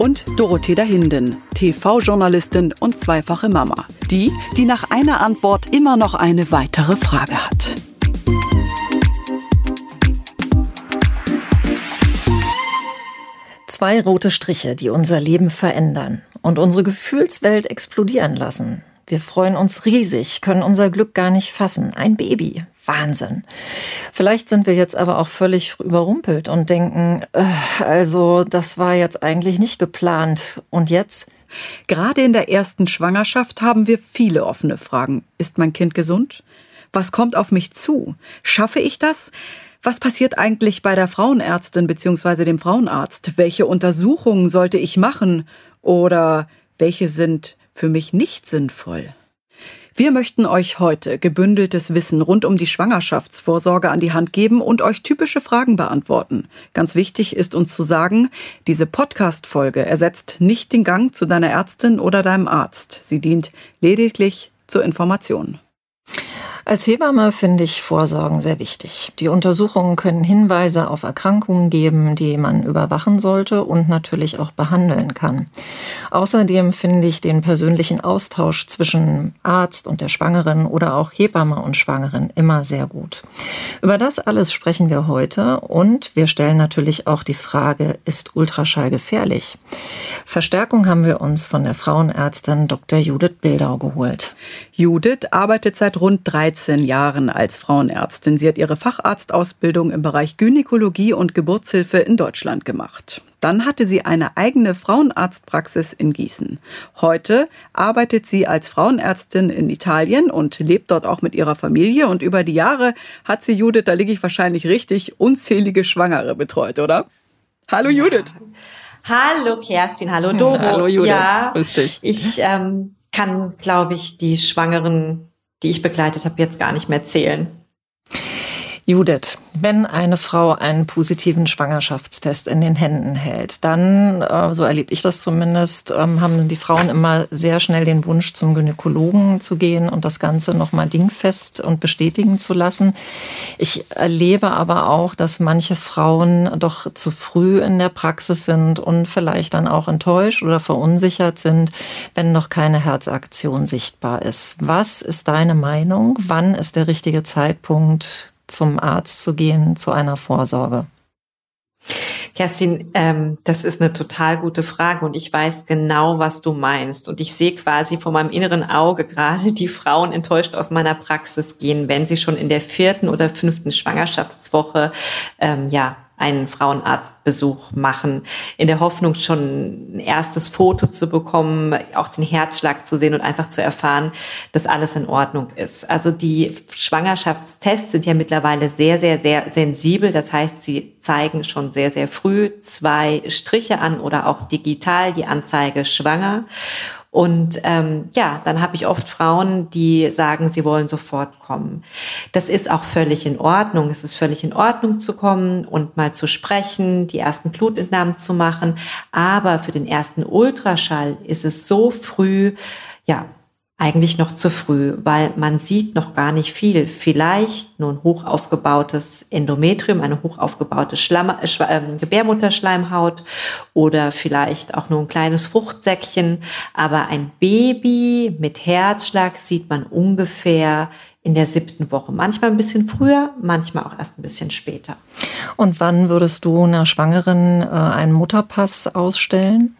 und Dorothea Hinden, TV-Journalistin und zweifache Mama. Die, die nach einer Antwort immer noch eine weitere Frage hat. Zwei rote Striche, die unser Leben verändern und unsere Gefühlswelt explodieren lassen. Wir freuen uns riesig, können unser Glück gar nicht fassen. Ein Baby, Wahnsinn. Vielleicht sind wir jetzt aber auch völlig überrumpelt und denken, äh, also das war jetzt eigentlich nicht geplant. Und jetzt? Gerade in der ersten Schwangerschaft haben wir viele offene Fragen. Ist mein Kind gesund? Was kommt auf mich zu? Schaffe ich das? Was passiert eigentlich bei der Frauenärztin bzw. dem Frauenarzt? Welche Untersuchungen sollte ich machen? Oder welche sind für mich nicht sinnvoll? Wir möchten euch heute gebündeltes Wissen rund um die Schwangerschaftsvorsorge an die Hand geben und euch typische Fragen beantworten. Ganz wichtig ist uns zu sagen, diese Podcast-Folge ersetzt nicht den Gang zu deiner Ärztin oder deinem Arzt. Sie dient lediglich zur Information. Als Hebamme finde ich Vorsorgen sehr wichtig. Die Untersuchungen können Hinweise auf Erkrankungen geben, die man überwachen sollte und natürlich auch behandeln kann. Außerdem finde ich den persönlichen Austausch zwischen Arzt und der Schwangeren oder auch Hebamme und Schwangeren immer sehr gut. Über das alles sprechen wir heute und wir stellen natürlich auch die Frage, ist Ultraschall gefährlich? Verstärkung haben wir uns von der Frauenärztin Dr. Judith Bildau geholt. Judith arbeitet seit rund 13 Jahren als Frauenärztin. Sie hat ihre Facharztausbildung im Bereich Gynäkologie und Geburtshilfe in Deutschland gemacht. Dann hatte sie eine eigene Frauenarztpraxis in Gießen. Heute arbeitet sie als Frauenärztin in Italien und lebt dort auch mit ihrer Familie. Und über die Jahre hat sie Judith, da liege ich wahrscheinlich richtig, unzählige Schwangere betreut, oder? Hallo Judith. Hallo Kerstin, hallo Doro. Hallo Judith, ja, grüß dich. Ich ähm, kann, glaube ich, die Schwangeren, die ich begleitet habe, jetzt gar nicht mehr zählen. Judith, wenn eine Frau einen positiven Schwangerschaftstest in den Händen hält, dann, äh, so erlebe ich das zumindest, ähm, haben die Frauen immer sehr schnell den Wunsch, zum Gynäkologen zu gehen und das Ganze nochmal dingfest und bestätigen zu lassen. Ich erlebe aber auch, dass manche Frauen doch zu früh in der Praxis sind und vielleicht dann auch enttäuscht oder verunsichert sind, wenn noch keine Herzaktion sichtbar ist. Was ist deine Meinung? Wann ist der richtige Zeitpunkt, zum Arzt zu gehen, zu einer Vorsorge? Kerstin, ähm, das ist eine total gute Frage und ich weiß genau, was du meinst. Und ich sehe quasi vor meinem inneren Auge gerade die Frauen enttäuscht aus meiner Praxis gehen, wenn sie schon in der vierten oder fünften Schwangerschaftswoche ähm, ja einen Frauenarztbesuch machen, in der Hoffnung, schon ein erstes Foto zu bekommen, auch den Herzschlag zu sehen und einfach zu erfahren, dass alles in Ordnung ist. Also die Schwangerschaftstests sind ja mittlerweile sehr, sehr, sehr sensibel. Das heißt, sie zeigen schon sehr, sehr früh zwei Striche an oder auch digital die Anzeige schwanger. Und ähm, ja, dann habe ich oft Frauen, die sagen, sie wollen sofort kommen. Das ist auch völlig in Ordnung. Es ist völlig in Ordnung zu kommen und mal zu sprechen, die ersten Blutentnahmen zu machen. Aber für den ersten Ultraschall ist es so früh, ja, eigentlich noch zu früh, weil man sieht noch gar nicht viel. Vielleicht nur ein hoch aufgebautes Endometrium, eine hoch aufgebaute Schlamm, äh, äh, Gebärmutterschleimhaut oder vielleicht auch nur ein kleines Fruchtsäckchen. Aber ein Baby mit Herzschlag sieht man ungefähr in der siebten Woche. Manchmal ein bisschen früher, manchmal auch erst ein bisschen später. Und wann würdest du einer Schwangeren äh, einen Mutterpass ausstellen?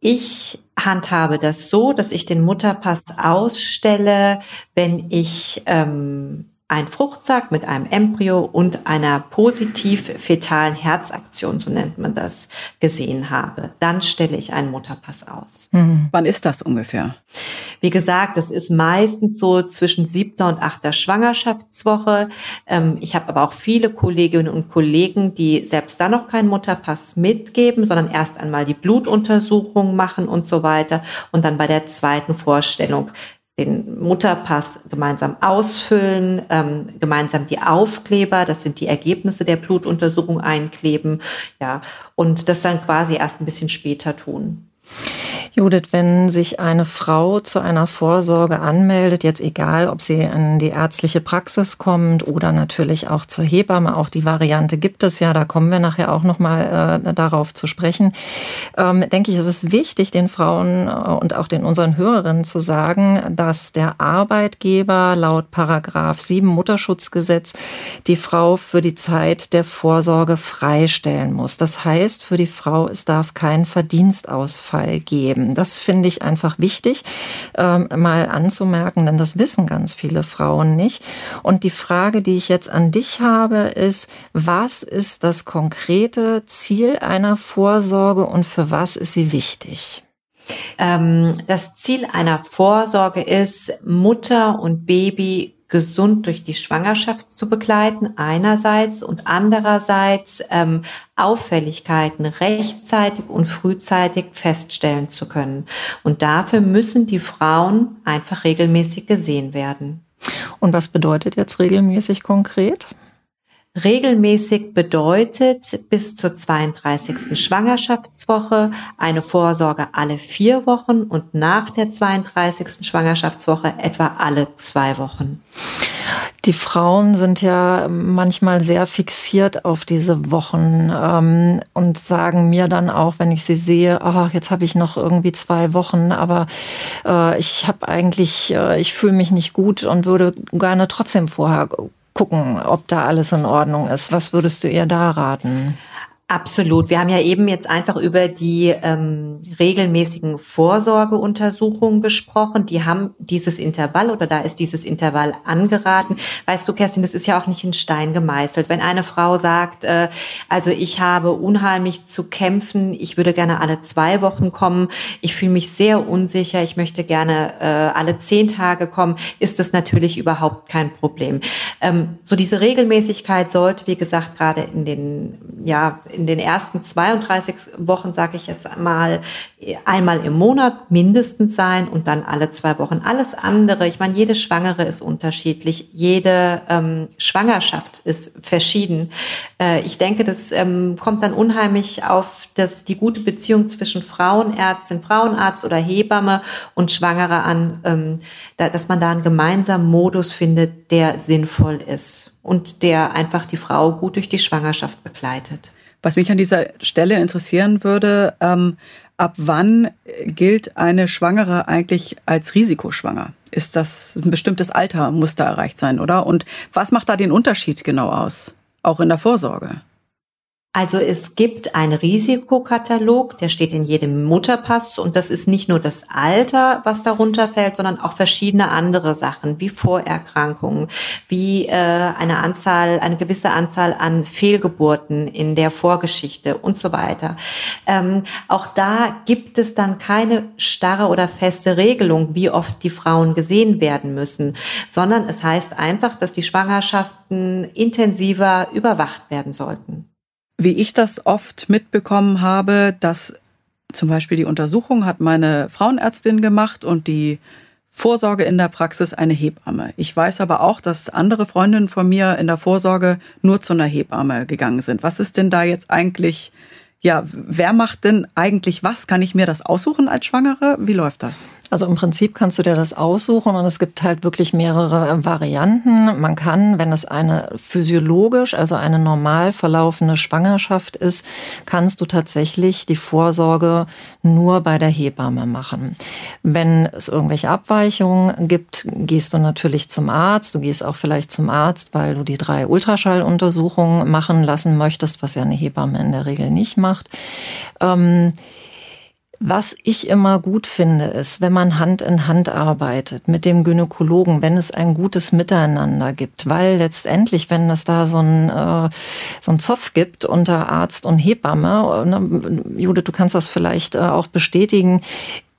Ich handhabe das so, dass ich den Mutterpass ausstelle, wenn ich ähm, ein Fruchtsack mit einem Embryo und einer positiv fetalen Herzaktion, so nennt man das, gesehen habe. Dann stelle ich einen Mutterpass aus. Mhm. Wann ist das ungefähr? Wie gesagt, das ist meistens so zwischen siebter und achter Schwangerschaftswoche. Ähm, ich habe aber auch viele Kolleginnen und Kollegen, die selbst da noch keinen Mutterpass mitgeben, sondern erst einmal die Blutuntersuchung machen und so weiter und dann bei der zweiten Vorstellung den Mutterpass gemeinsam ausfüllen, ähm, gemeinsam die Aufkleber, das sind die Ergebnisse der Blutuntersuchung einkleben, ja, und das dann quasi erst ein bisschen später tun. Judith, wenn sich eine Frau zu einer Vorsorge anmeldet, jetzt egal, ob sie in die ärztliche Praxis kommt oder natürlich auch zur Hebamme, auch die Variante gibt es ja, da kommen wir nachher auch nochmal äh, darauf zu sprechen, ähm, denke ich, es ist wichtig, den Frauen äh, und auch den unseren Hörerinnen zu sagen, dass der Arbeitgeber laut Paragraph 7 Mutterschutzgesetz die Frau für die Zeit der Vorsorge freistellen muss. Das heißt, für die Frau, es darf kein Verdienstausfall geben geben. Das finde ich einfach wichtig, ähm, mal anzumerken, denn das wissen ganz viele Frauen nicht. Und die Frage, die ich jetzt an dich habe, ist, was ist das konkrete Ziel einer Vorsorge und für was ist sie wichtig? Ähm, das Ziel einer Vorsorge ist, Mutter und Baby gesund durch die Schwangerschaft zu begleiten, einerseits und andererseits ähm, Auffälligkeiten rechtzeitig und frühzeitig feststellen zu können. Und dafür müssen die Frauen einfach regelmäßig gesehen werden. Und was bedeutet jetzt regelmäßig konkret? Regelmäßig bedeutet bis zur 32. Schwangerschaftswoche eine Vorsorge alle vier Wochen und nach der 32. Schwangerschaftswoche etwa alle zwei Wochen. Die Frauen sind ja manchmal sehr fixiert auf diese Wochen ähm, und sagen mir dann auch, wenn ich sie sehe, ach, jetzt habe ich noch irgendwie zwei Wochen, aber äh, ich habe eigentlich, äh, ich fühle mich nicht gut und würde gerne trotzdem vorher gucken, ob da alles in Ordnung ist. Was würdest du ihr da raten? Absolut. Wir haben ja eben jetzt einfach über die ähm, regelmäßigen Vorsorgeuntersuchungen gesprochen. Die haben dieses Intervall oder da ist dieses Intervall angeraten. Weißt du, Kerstin, das ist ja auch nicht in Stein gemeißelt. Wenn eine Frau sagt, äh, also ich habe unheimlich zu kämpfen, ich würde gerne alle zwei Wochen kommen, ich fühle mich sehr unsicher, ich möchte gerne äh, alle zehn Tage kommen, ist das natürlich überhaupt kein Problem. Ähm, so diese Regelmäßigkeit sollte, wie gesagt, gerade in den ja in den ersten 32 Wochen, sage ich jetzt mal, einmal im Monat mindestens sein und dann alle zwei Wochen. Alles andere, ich meine, jede Schwangere ist unterschiedlich, jede ähm, Schwangerschaft ist verschieden. Äh, ich denke, das ähm, kommt dann unheimlich auf das, die gute Beziehung zwischen Frauenärztin, Frauenarzt oder Hebamme und Schwangere an, ähm, da, dass man da einen gemeinsamen Modus findet, der sinnvoll ist und der einfach die Frau gut durch die Schwangerschaft begleitet. Was mich an dieser Stelle interessieren würde, ähm, ab wann gilt eine Schwangere eigentlich als risikoschwanger? Ist das ein bestimmtes Alter, muss da erreicht sein, oder? Und was macht da den Unterschied genau aus? Auch in der Vorsorge? Also es gibt einen Risikokatalog, der steht in jedem Mutterpass und das ist nicht nur das Alter, was darunter fällt, sondern auch verschiedene andere Sachen wie Vorerkrankungen, wie äh, eine Anzahl, eine gewisse Anzahl an Fehlgeburten in der Vorgeschichte und so weiter. Ähm, auch da gibt es dann keine starre oder feste Regelung, wie oft die Frauen gesehen werden müssen, sondern es heißt einfach, dass die Schwangerschaften intensiver überwacht werden sollten wie ich das oft mitbekommen habe, dass zum Beispiel die Untersuchung hat meine Frauenärztin gemacht und die Vorsorge in der Praxis eine Hebamme. Ich weiß aber auch, dass andere Freundinnen von mir in der Vorsorge nur zu einer Hebamme gegangen sind. Was ist denn da jetzt eigentlich ja, wer macht denn eigentlich was? Kann ich mir das aussuchen als Schwangere? Wie läuft das? Also im Prinzip kannst du dir das aussuchen und es gibt halt wirklich mehrere äh, Varianten. Man kann, wenn es eine physiologisch, also eine normal verlaufende Schwangerschaft ist, kannst du tatsächlich die Vorsorge nur bei der Hebamme machen. Wenn es irgendwelche Abweichungen gibt, gehst du natürlich zum Arzt. Du gehst auch vielleicht zum Arzt, weil du die drei Ultraschalluntersuchungen machen lassen möchtest, was ja eine Hebamme in der Regel nicht macht. Ähm, Was ich immer gut finde, ist, wenn man Hand in Hand arbeitet mit dem Gynäkologen, wenn es ein gutes Miteinander gibt, weil letztendlich, wenn es da so ein, äh, so ein Zoff gibt unter Arzt und Hebamme, ne, Judith, du kannst das vielleicht äh, auch bestätigen,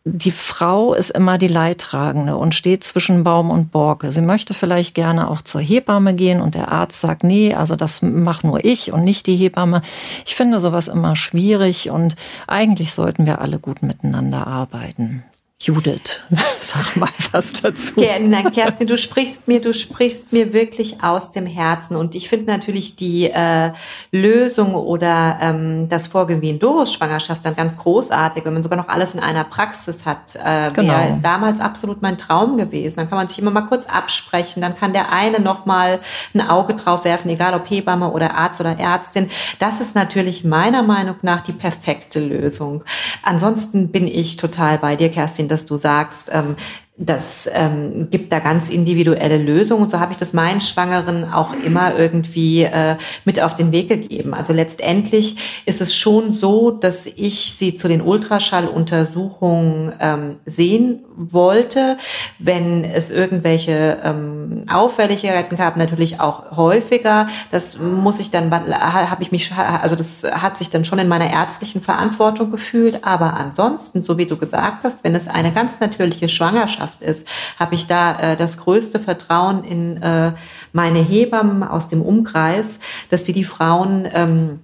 die Frau ist immer die Leidtragende und steht zwischen Baum und Borke. Sie möchte vielleicht gerne auch zur Hebamme gehen und der Arzt sagt, nee, also das mach nur ich und nicht die Hebamme. Ich finde sowas immer schwierig und eigentlich sollten wir alle gut miteinander arbeiten. Judith, sag mal was dazu. Gerne, Kerstin, du sprichst mir, du sprichst mir wirklich aus dem Herzen. Und ich finde natürlich die äh, Lösung oder ähm, das Vorgehen wie in Doris Schwangerschaft dann ganz großartig, wenn man sogar noch alles in einer Praxis hat. Äh, genau. Wäre damals absolut mein Traum gewesen. Dann kann man sich immer mal kurz absprechen. Dann kann der eine noch mal ein Auge drauf werfen, egal ob Hebamme oder Arzt oder Ärztin. Das ist natürlich meiner Meinung nach die perfekte Lösung. Ansonsten bin ich total bei dir, Kerstin dass du sagst, ähm, das ähm, gibt da ganz individuelle Lösungen. Und so habe ich das meinen Schwangeren auch immer irgendwie äh, mit auf den Weg gegeben. Also letztendlich ist es schon so, dass ich sie zu den Ultraschalluntersuchungen ähm, sehen wollte, wenn es irgendwelche ähm, Auffälligkeiten gab, natürlich auch häufiger. Das muss ich dann, habe ich mich, also das hat sich dann schon in meiner ärztlichen Verantwortung gefühlt. Aber ansonsten, so wie du gesagt hast, wenn es eine ganz natürliche Schwangerschaft ist, habe ich da äh, das größte Vertrauen in äh, meine Hebammen aus dem Umkreis, dass sie die Frauen ähm,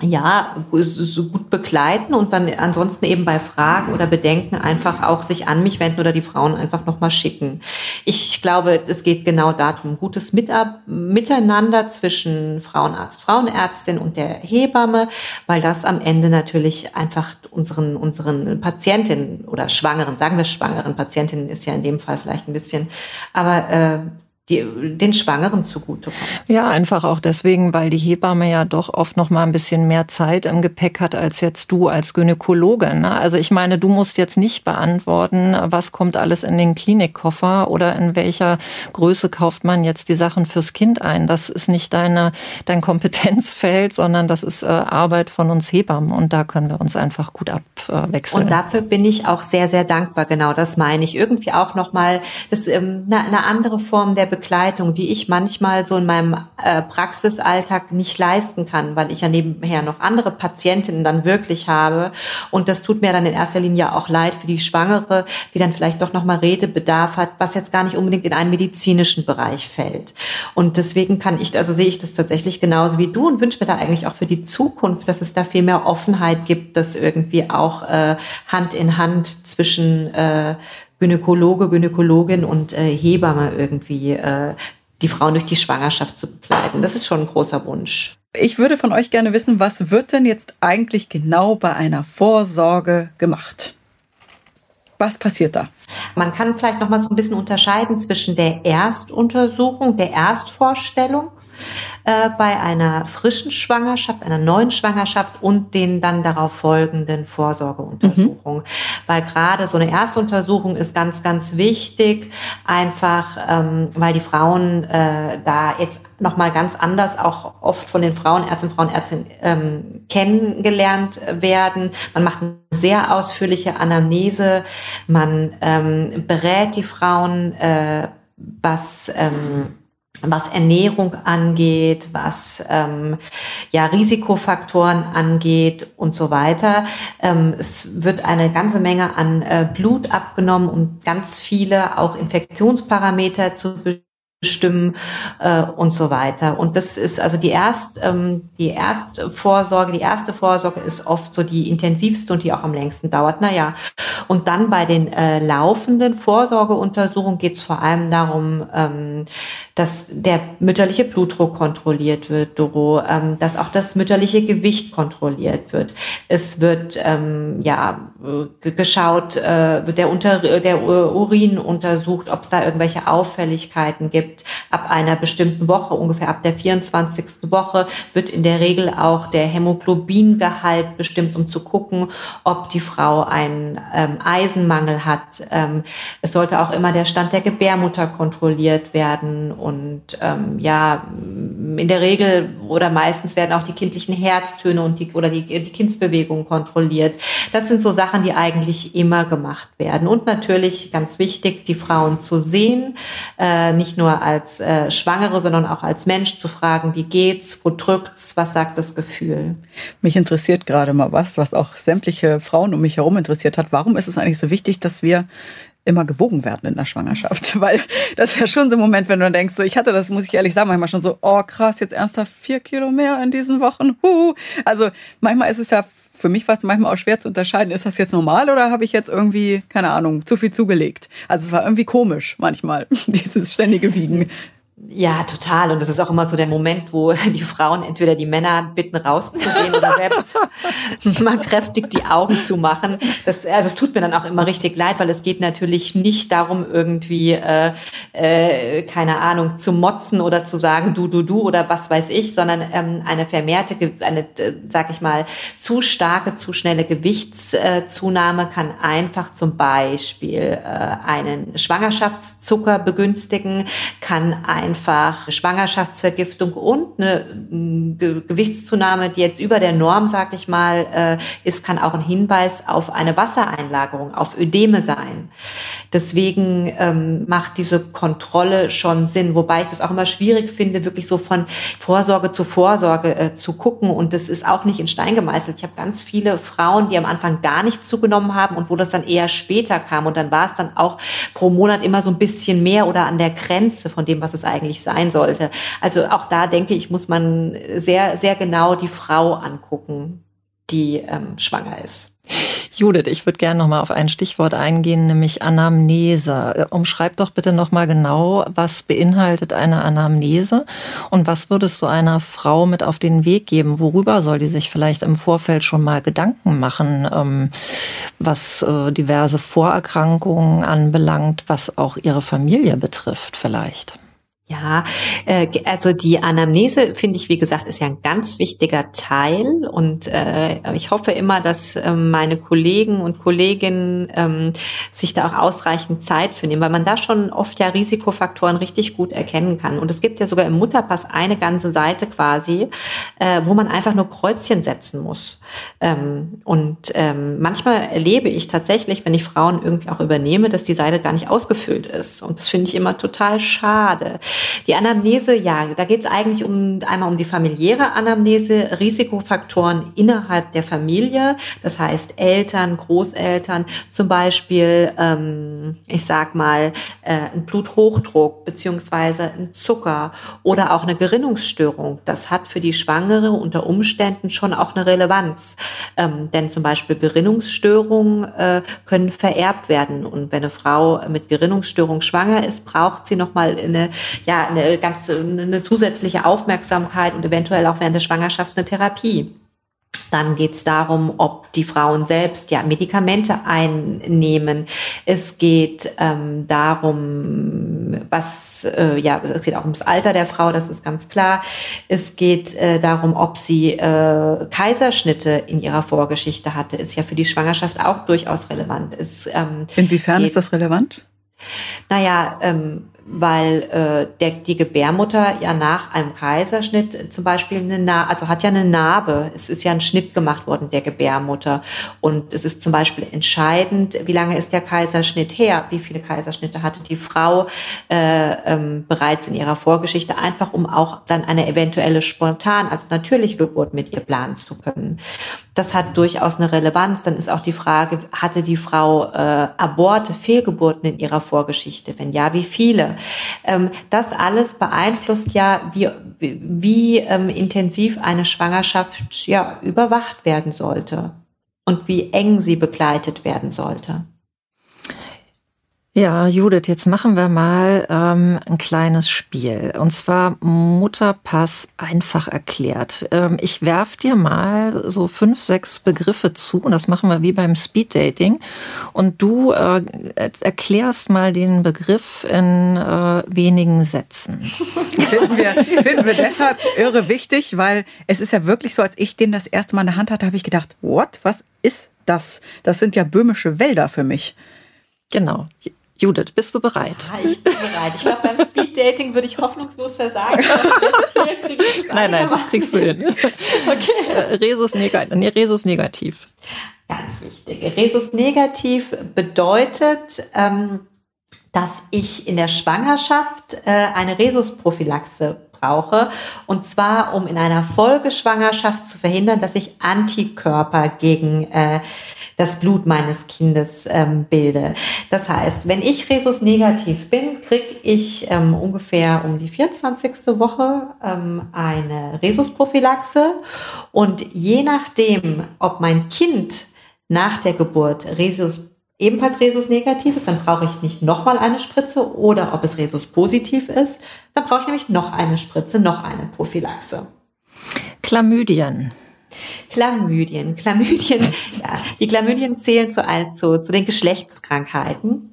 ja, so gut begleiten und dann ansonsten eben bei Fragen oder Bedenken einfach auch sich an mich wenden oder die Frauen einfach nochmal schicken. Ich glaube, es geht genau darum, gutes Miteinander zwischen Frauenarzt, Frauenärztin und der Hebamme, weil das am Ende natürlich einfach unseren, unseren Patientinnen oder Schwangeren, sagen wir Schwangeren, Patientinnen ist ja in dem Fall vielleicht ein bisschen, aber äh, die, den Schwangeren zugutekommt. Ja, einfach auch deswegen, weil die Hebamme ja doch oft noch mal ein bisschen mehr Zeit im Gepäck hat als jetzt du als Gynäkologe. Ne? Also ich meine, du musst jetzt nicht beantworten, was kommt alles in den Klinikkoffer oder in welcher Größe kauft man jetzt die Sachen fürs Kind ein. Das ist nicht deine, dein Kompetenzfeld, sondern das ist äh, Arbeit von uns Hebammen und da können wir uns einfach gut abwechseln. Und dafür bin ich auch sehr, sehr dankbar. Genau, das meine ich. Irgendwie auch noch mal das, ähm, eine, eine andere Form der Begleitung, die ich manchmal so in meinem äh, Praxisalltag nicht leisten kann, weil ich ja nebenher noch andere Patientinnen dann wirklich habe. Und das tut mir dann in erster Linie auch leid für die Schwangere, die dann vielleicht doch nochmal Redebedarf hat, was jetzt gar nicht unbedingt in einen medizinischen Bereich fällt. Und deswegen kann ich, also sehe ich das tatsächlich genauso wie du und wünsche mir da eigentlich auch für die Zukunft, dass es da viel mehr Offenheit gibt, dass irgendwie auch äh, Hand in Hand zwischen äh, Gynäkologe, Gynäkologin und äh, Hebamme irgendwie äh, die Frauen durch die Schwangerschaft zu begleiten. Das ist schon ein großer Wunsch. Ich würde von euch gerne wissen, was wird denn jetzt eigentlich genau bei einer Vorsorge gemacht? Was passiert da? Man kann vielleicht noch mal so ein bisschen unterscheiden zwischen der Erstuntersuchung, der Erstvorstellung äh, bei einer frischen Schwangerschaft, einer neuen Schwangerschaft und den dann darauf folgenden Vorsorgeuntersuchungen. Mhm. Weil gerade so eine Erstuntersuchung ist ganz, ganz wichtig, einfach ähm, weil die Frauen äh, da jetzt nochmal ganz anders auch oft von den Frauenärzten Frauenärztinnen ähm, kennengelernt werden. Man macht eine sehr ausführliche Anamnese, man ähm, berät die Frauen, äh, was ähm, was Ernährung angeht, was ähm, ja Risikofaktoren angeht und so weiter. Ähm, es wird eine ganze Menge an äh, Blut abgenommen, um ganz viele auch Infektionsparameter zu bestimmen äh, und so weiter. Und das ist also die erst ähm, die Erstvorsorge, die erste Vorsorge ist oft so die intensivste und die auch am längsten dauert. Naja, und dann bei den äh, laufenden Vorsorgeuntersuchungen geht es vor allem darum, ähm, dass der mütterliche Blutdruck kontrolliert wird, Doro, ähm, dass auch das mütterliche Gewicht kontrolliert wird. Es wird ähm, ja geschaut, äh, wird der, Unter der Urin untersucht, ob es da irgendwelche Auffälligkeiten gibt gibt. Ab einer bestimmten Woche, ungefähr ab der 24. Woche, wird in der Regel auch der Hämoglobingehalt bestimmt, um zu gucken, ob die Frau einen ähm, Eisenmangel hat. Ähm, es sollte auch immer der Stand der Gebärmutter kontrolliert werden und ähm, ja, in der Regel oder meistens werden auch die kindlichen Herztöne und die oder die, die Kindsbewegungen kontrolliert. Das sind so Sachen, die eigentlich immer gemacht werden. Und natürlich ganz wichtig, die Frauen zu sehen, äh, nicht nur als äh, Schwangere, sondern auch als Mensch zu fragen, wie geht's, wo drückt's, was sagt das Gefühl? Mich interessiert gerade mal was, was auch sämtliche Frauen um mich herum interessiert hat. Warum ist es eigentlich so wichtig, dass wir immer gewogen werden in der Schwangerschaft, weil das ist ja schon so ein Moment, wenn du denkst, so ich hatte das, muss ich ehrlich sagen, manchmal schon so, oh krass, jetzt ernsthaft vier Kilo mehr in diesen Wochen. Huhu. Also manchmal ist es ja für mich es manchmal auch schwer zu unterscheiden, ist das jetzt normal oder habe ich jetzt irgendwie, keine Ahnung, zu viel zugelegt? Also es war irgendwie komisch manchmal, dieses ständige Wiegen. Ja, total. Und das ist auch immer so der Moment, wo die Frauen entweder die Männer bitten, rauszugehen oder selbst mal kräftig die Augen zu machen. Das, also es tut mir dann auch immer richtig leid, weil es geht natürlich nicht darum, irgendwie, äh, äh, keine Ahnung, zu motzen oder zu sagen, du, du, du oder was weiß ich, sondern ähm, eine vermehrte, eine, äh, sag ich mal, zu starke, zu schnelle Gewichtszunahme kann einfach zum Beispiel äh, einen Schwangerschaftszucker begünstigen, kann ein einfach Schwangerschaftsvergiftung und eine mm, Gewichtszunahme, die jetzt über der Norm, sag ich mal, äh, ist, kann auch ein Hinweis auf eine Wassereinlagerung, auf Ödeme sein. Deswegen ähm, macht diese Kontrolle schon Sinn, wobei ich das auch immer schwierig finde, wirklich so von Vorsorge zu Vorsorge äh, zu gucken. Und das ist auch nicht in Stein gemeißelt. Ich habe ganz viele Frauen, die am Anfang gar nicht zugenommen haben und wo das dann eher später kam. Und dann war es dann auch pro Monat immer so ein bisschen mehr oder an der Grenze von dem, was es eigentlich eigentlich sein sollte. Also auch da denke ich, muss man sehr, sehr genau die Frau angucken, die ähm, schwanger ist. Judith, ich würde gerne noch mal auf ein Stichwort eingehen, nämlich Anamnese. Umschreib doch bitte noch mal genau, was beinhaltet eine Anamnese und was würdest du einer Frau mit auf den Weg geben? Worüber soll die sich vielleicht im Vorfeld schon mal Gedanken machen, ähm, was äh, diverse Vorerkrankungen anbelangt, was auch ihre Familie betrifft vielleicht? Ja, äh, also die Anamnese finde ich, wie gesagt, ist ja ein ganz wichtiger Teil und äh, ich hoffe immer, dass äh, meine Kollegen und Kolleginnen ähm, sich da auch ausreichend Zeit für nehmen, weil man da schon oft ja Risikofaktoren richtig gut erkennen kann. Und es gibt ja sogar im Mutterpass eine ganze Seite quasi, äh, wo man einfach nur Kreuzchen setzen muss. Ähm, und ähm, manchmal erlebe ich tatsächlich, wenn ich Frauen irgendwie auch übernehme, dass die Seite gar nicht ausgefüllt ist. Und das finde ich immer total schade. Die Anamnese, ja, da geht es eigentlich um einmal um die familiäre Anamnese, Risikofaktoren innerhalb der Familie, das heißt Eltern, Großeltern, zum Beispiel, ähm, ich sag mal, äh, ein Bluthochdruck beziehungsweise ein Zucker oder auch eine Gerinnungsstörung. Das hat für die Schwangere unter Umständen schon auch eine Relevanz, ähm, denn zum Beispiel Gerinnungsstörungen äh, können vererbt werden. Und wenn eine Frau mit Gerinnungsstörung schwanger ist, braucht sie noch mal eine ja eine ganz eine zusätzliche Aufmerksamkeit und eventuell auch während der Schwangerschaft eine Therapie. Dann geht es darum, ob die Frauen selbst ja Medikamente einnehmen. Es geht ähm, darum, was äh, ja, es geht auch ums Alter der Frau, das ist ganz klar. Es geht äh, darum, ob sie äh, Kaiserschnitte in ihrer Vorgeschichte hatte. Ist ja für die Schwangerschaft auch durchaus relevant. Es, ähm, Inwiefern ist das relevant? Naja, ähm, weil äh, der, die Gebärmutter ja nach einem Kaiserschnitt zum Beispiel eine Narbe, also hat ja eine Narbe. Es ist ja ein Schnitt gemacht worden der Gebärmutter und es ist zum Beispiel entscheidend, wie lange ist der Kaiserschnitt her, wie viele Kaiserschnitte hatte die Frau äh, ähm, bereits in ihrer Vorgeschichte, einfach um auch dann eine eventuelle spontan, also natürliche Geburt mit ihr planen zu können. Das hat durchaus eine Relevanz. Dann ist auch die Frage, hatte die Frau äh, Aborte, Fehlgeburten in ihrer Vorgeschichte? Wenn ja, wie viele? Ähm, das alles beeinflusst ja, wie, wie ähm, intensiv eine Schwangerschaft ja, überwacht werden sollte und wie eng sie begleitet werden sollte. Ja, Judith, jetzt machen wir mal ähm, ein kleines Spiel. Und zwar Mutterpass einfach erklärt. Ähm, ich werf dir mal so fünf, sechs Begriffe zu. Und das machen wir wie beim Speeddating. Und du äh, erklärst mal den Begriff in äh, wenigen Sätzen. finden, wir, finden wir deshalb irre wichtig, weil es ist ja wirklich so, als ich den das erste Mal in der Hand hatte, habe ich gedacht, what? Was ist das? Das sind ja böhmische Wälder für mich. Genau. Judith, bist du bereit? Ja, ich bin bereit. Ich glaube, beim Speeddating würde ich hoffnungslos versagen. nein, nein, das kriegst du hin. Okay. Äh, Resus, negativ. Nee, Resus negativ. Ganz wichtig. Resus negativ bedeutet, ähm, dass ich in der Schwangerschaft äh, eine Rhesusprophylaxe brauche. Und zwar, um in einer Folgeschwangerschaft zu verhindern, dass ich Antikörper gegen äh, das Blut meines Kindes ähm, bilde. Das heißt, wenn ich Rhesus negativ bin, kriege ich ähm, ungefähr um die 24. Woche ähm, eine Rhesusprophylaxe. Und je nachdem, ob mein Kind nach der Geburt Rhesus ebenfalls Rhesus negativ ist, dann brauche ich nicht nochmal eine Spritze oder ob es Rhesus positiv ist, dann brauche ich nämlich noch eine Spritze, noch eine Prophylaxe. Chlamydien. Chlamydien. Chlamydien, ja, die Chlamydien zählen zu, zu, zu den Geschlechtskrankheiten.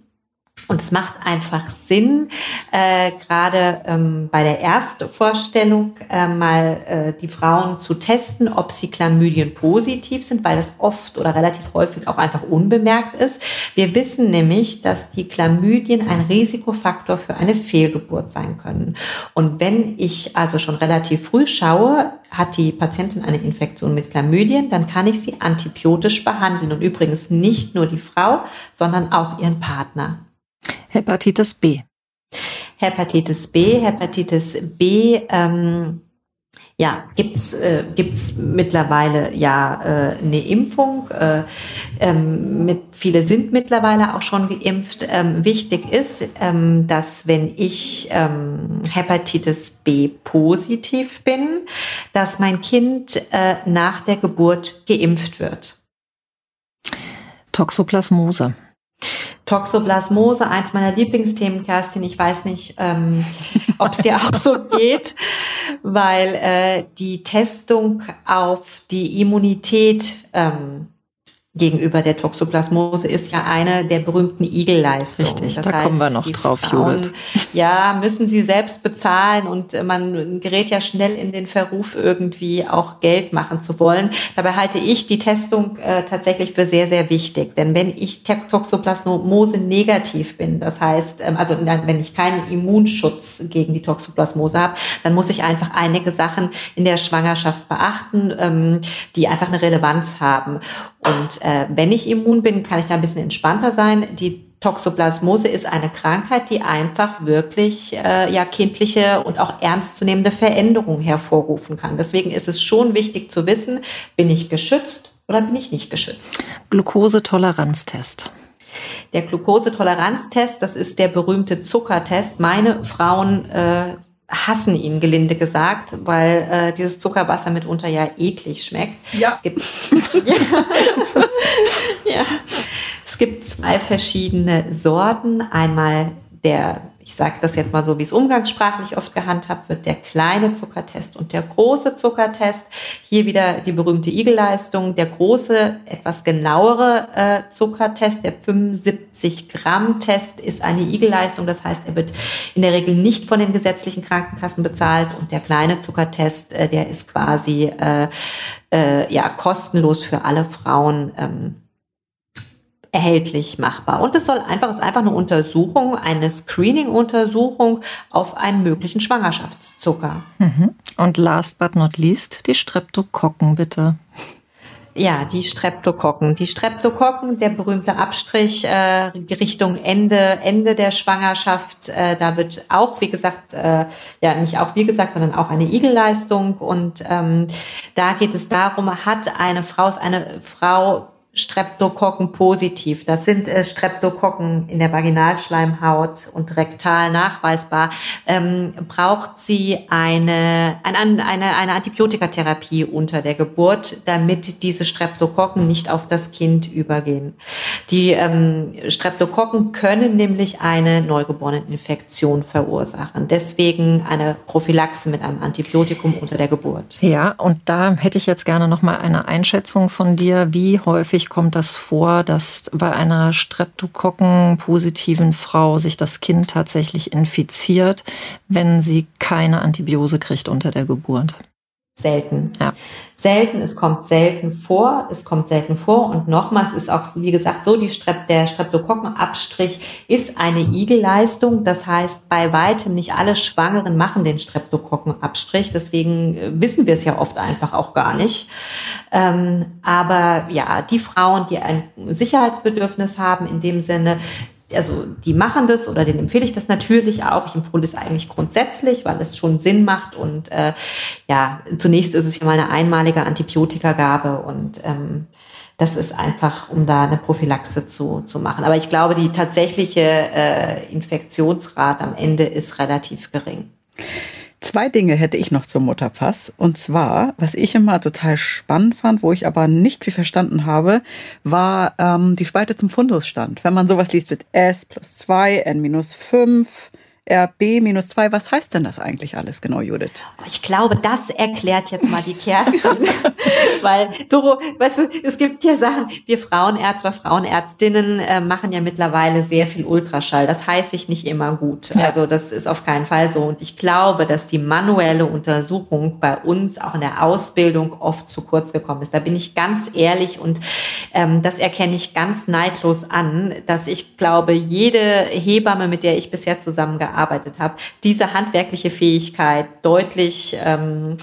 Und es macht einfach Sinn, äh, gerade ähm, bei der Erstvorstellung äh, mal äh, die Frauen zu testen, ob sie Chlamydien positiv sind, weil das oft oder relativ häufig auch einfach unbemerkt ist. Wir wissen nämlich, dass die Chlamydien ein Risikofaktor für eine Fehlgeburt sein können. Und wenn ich also schon relativ früh schaue, hat die Patientin eine Infektion mit Chlamydien, dann kann ich sie antibiotisch behandeln. Und übrigens nicht nur die Frau, sondern auch ihren Partner. Hepatitis B. Hepatitis B, Hepatitis B, ähm, ja, gibt's äh, gibt's mittlerweile ja äh, eine Impfung. Äh, ähm, mit, viele sind mittlerweile auch schon geimpft. Ähm, wichtig ist, ähm, dass wenn ich ähm, Hepatitis B positiv bin, dass mein Kind äh, nach der Geburt geimpft wird. Toxoplasmose. Toxoplasmose, eins meiner Lieblingsthemen, Kerstin. Ich weiß nicht, ähm, ob es dir auch so geht, weil äh, die Testung auf die Immunität ähm, gegenüber der Toxoplasmose ist ja eine der berühmten Igelleistungen. Richtig, das da heißt, kommen wir noch drauf, Frauen, Judith. Ja, müssen sie selbst bezahlen und man gerät ja schnell in den Verruf, irgendwie auch Geld machen zu wollen. Dabei halte ich die Testung äh, tatsächlich für sehr, sehr wichtig. Denn wenn ich Toxoplasmose negativ bin, das heißt, ähm, also wenn ich keinen Immunschutz gegen die Toxoplasmose habe, dann muss ich einfach einige Sachen in der Schwangerschaft beachten, ähm, die einfach eine Relevanz haben. Und äh, wenn ich immun bin, kann ich da ein bisschen entspannter sein. Die Toxoplasmose ist eine Krankheit, die einfach wirklich äh, ja kindliche und auch ernstzunehmende Veränderungen hervorrufen kann. Deswegen ist es schon wichtig zu wissen, bin ich geschützt oder bin ich nicht geschützt. Glukosetoleranztest. Der Glukosetoleranztest, das ist der berühmte Zuckertest. Meine Frauen äh, hassen ihn, gelinde gesagt, weil äh, dieses Zuckerwasser mitunter ja eklig schmeckt. Ja. Es gibt, ja. ja. Es gibt zwei verschiedene Sorten. Einmal der ich sage das jetzt mal so, wie es umgangssprachlich oft gehandhabt wird, der kleine Zuckertest und der große Zuckertest. Hier wieder die berühmte Igelleistung. Der große, etwas genauere äh, Zuckertest, der 75 Gramm Test, ist eine Igelleistung. Das heißt, er wird in der Regel nicht von den gesetzlichen Krankenkassen bezahlt. Und der kleine Zuckertest, äh, der ist quasi äh, äh, ja kostenlos für alle Frauen. Ähm, erhältlich machbar. Und es soll einfach, es ist einfach eine Untersuchung, eine Screening-Untersuchung auf einen möglichen Schwangerschaftszucker. Mhm. Und last but not least, die Streptokokken bitte. Ja, die Streptokokken. Die Streptokokken, der berühmte Abstrich äh, Richtung Ende, Ende der Schwangerschaft. Äh, da wird auch, wie gesagt, äh, ja nicht auch wie gesagt, sondern auch eine Igelleistung. Und ähm, da geht es darum, hat eine Frau, ist eine Frau Streptokokken positiv. Das sind äh, Streptokokken in der Vaginalschleimhaut und rektal nachweisbar. Ähm, braucht sie eine, eine, eine, eine Antibiotikatherapie unter der Geburt, damit diese Streptokokken nicht auf das Kind übergehen. Die ähm, Streptokokken können nämlich eine Neugeboreneninfektion verursachen. Deswegen eine Prophylaxe mit einem Antibiotikum unter der Geburt. Ja, und da hätte ich jetzt gerne noch mal eine Einschätzung von dir, wie kommt das vor, dass bei einer Streptokokken-positiven Frau sich das Kind tatsächlich infiziert, wenn sie keine Antibiose kriegt unter der Geburt? Selten. Ja. Selten, es kommt selten vor, es kommt selten vor und nochmals ist auch, wie gesagt, so, die Strep, der Streptokokkenabstrich ist eine Igelleistung. Das heißt, bei weitem nicht alle Schwangeren machen den Streptokokkenabstrich. Deswegen äh, wissen wir es ja oft einfach auch gar nicht. Ähm, aber ja, die Frauen, die ein Sicherheitsbedürfnis haben, in dem Sinne, also die machen das oder denen empfehle ich das natürlich auch. Ich empfehle es eigentlich grundsätzlich, weil es schon Sinn macht und äh, ja, zunächst ist es ja mal eine einmalige Antibiotikagabe und ähm, das ist einfach, um da eine Prophylaxe zu, zu machen. Aber ich glaube, die tatsächliche äh, Infektionsrate am Ende ist relativ gering. Zwei Dinge hätte ich noch zum Mutterpass. Und zwar, was ich immer total spannend fand, wo ich aber nicht viel verstanden habe, war ähm, die Spalte zum Fundusstand. Wenn man sowas liest mit S plus 2, N minus 5, RB minus 2. Was heißt denn das eigentlich alles genau, Judith? Ich glaube, das erklärt jetzt mal die Kerstin. Weil, Doro, weißt du, es gibt ja Sachen, wir Frauenärzte, Frauenärztinnen äh, machen ja mittlerweile sehr viel Ultraschall. Das heißt sich nicht immer gut. Ja. Also das ist auf keinen Fall so. Und ich glaube, dass die manuelle Untersuchung bei uns auch in der Ausbildung oft zu kurz gekommen ist. Da bin ich ganz ehrlich und ähm, das erkenne ich ganz neidlos an, dass ich glaube, jede Hebamme, mit der ich bisher zusammengearbeitet gearbeitet habe, diese handwerkliche Fähigkeit deutlich, ähm,